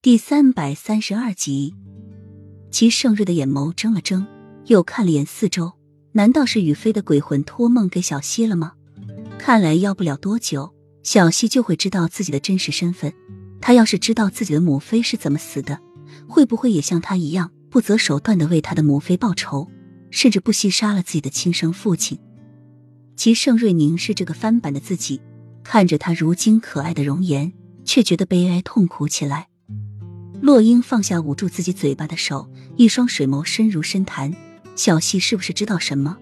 第三百三十二集，齐盛瑞的眼眸睁了睁，又看了眼四周，难道是雨飞的鬼魂托梦给小溪了吗？看来要不了多久，小溪就会知道自己的真实身份。他要是知道自己的母妃是怎么死的，会不会也像他一样不择手段的为他的母妃报仇，甚至不惜杀了自己的亲生父亲？齐盛瑞凝视这个翻版的自己，看着他如今可爱的容颜，却觉得悲哀痛苦起来。洛英放下捂住自己嘴巴的手，一双水眸深如深潭。小溪是不是知道什么？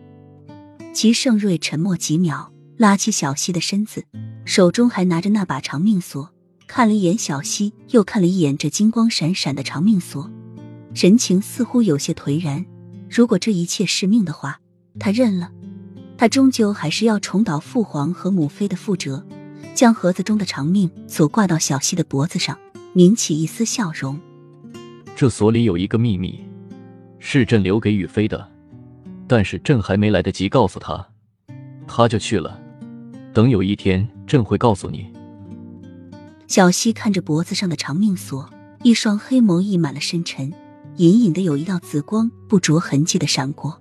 齐盛瑞沉默几秒，拉起小溪的身子，手中还拿着那把长命锁，看了一眼小溪，又看了一眼这金光闪闪的长命锁，神情似乎有些颓然。如果这一切是命的话，他认了。他终究还是要重蹈父皇和母妃的覆辙，将盒子中的长命锁挂到小溪的脖子上。抿起一丝笑容。这锁里有一个秘密，是朕留给雨飞的，但是朕还没来得及告诉他，他就去了。等有一天，朕会告诉你。小溪看着脖子上的长命锁，一双黑眸溢满了深沉，隐隐的有一道紫光不着痕迹的闪过，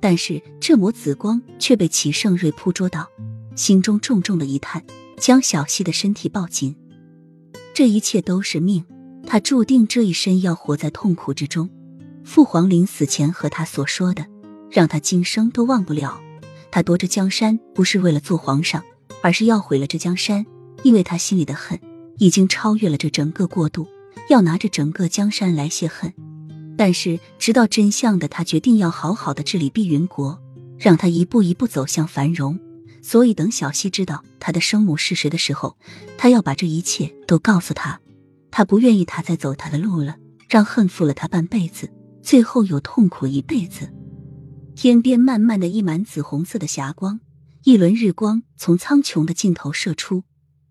但是这抹紫光却被齐盛瑞捕捉到，心中重重的一叹，将小溪的身体抱紧。这一切都是命，他注定这一生要活在痛苦之中。父皇临死前和他所说的，让他今生都忘不了。他夺这江山不是为了做皇上，而是要毁了这江山，因为他心里的恨已经超越了这整个国度，要拿着整个江山来泄恨。但是知道真相的他，决定要好好的治理碧云国，让他一步一步走向繁荣。所以，等小溪知道他的生母是谁的时候，他要把这一切都告诉他。他不愿意他再走他的路了，让恨负了他半辈子，最后又痛苦一辈子。天边慢慢的溢满紫红色的霞光，一轮日光从苍穹的尽头射出，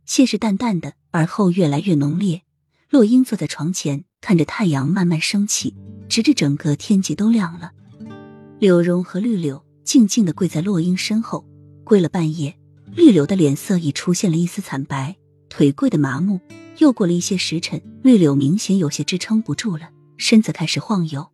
先是淡淡的，而后越来越浓烈。洛英坐在床前，看着太阳慢慢升起，直至整个天际都亮了。柳荣和绿柳静静的跪在洛英身后。跪了半夜，绿柳的脸色已出现了一丝惨白，腿跪得麻木。又过了一些时辰，绿柳明显有些支撑不住了，身子开始晃悠。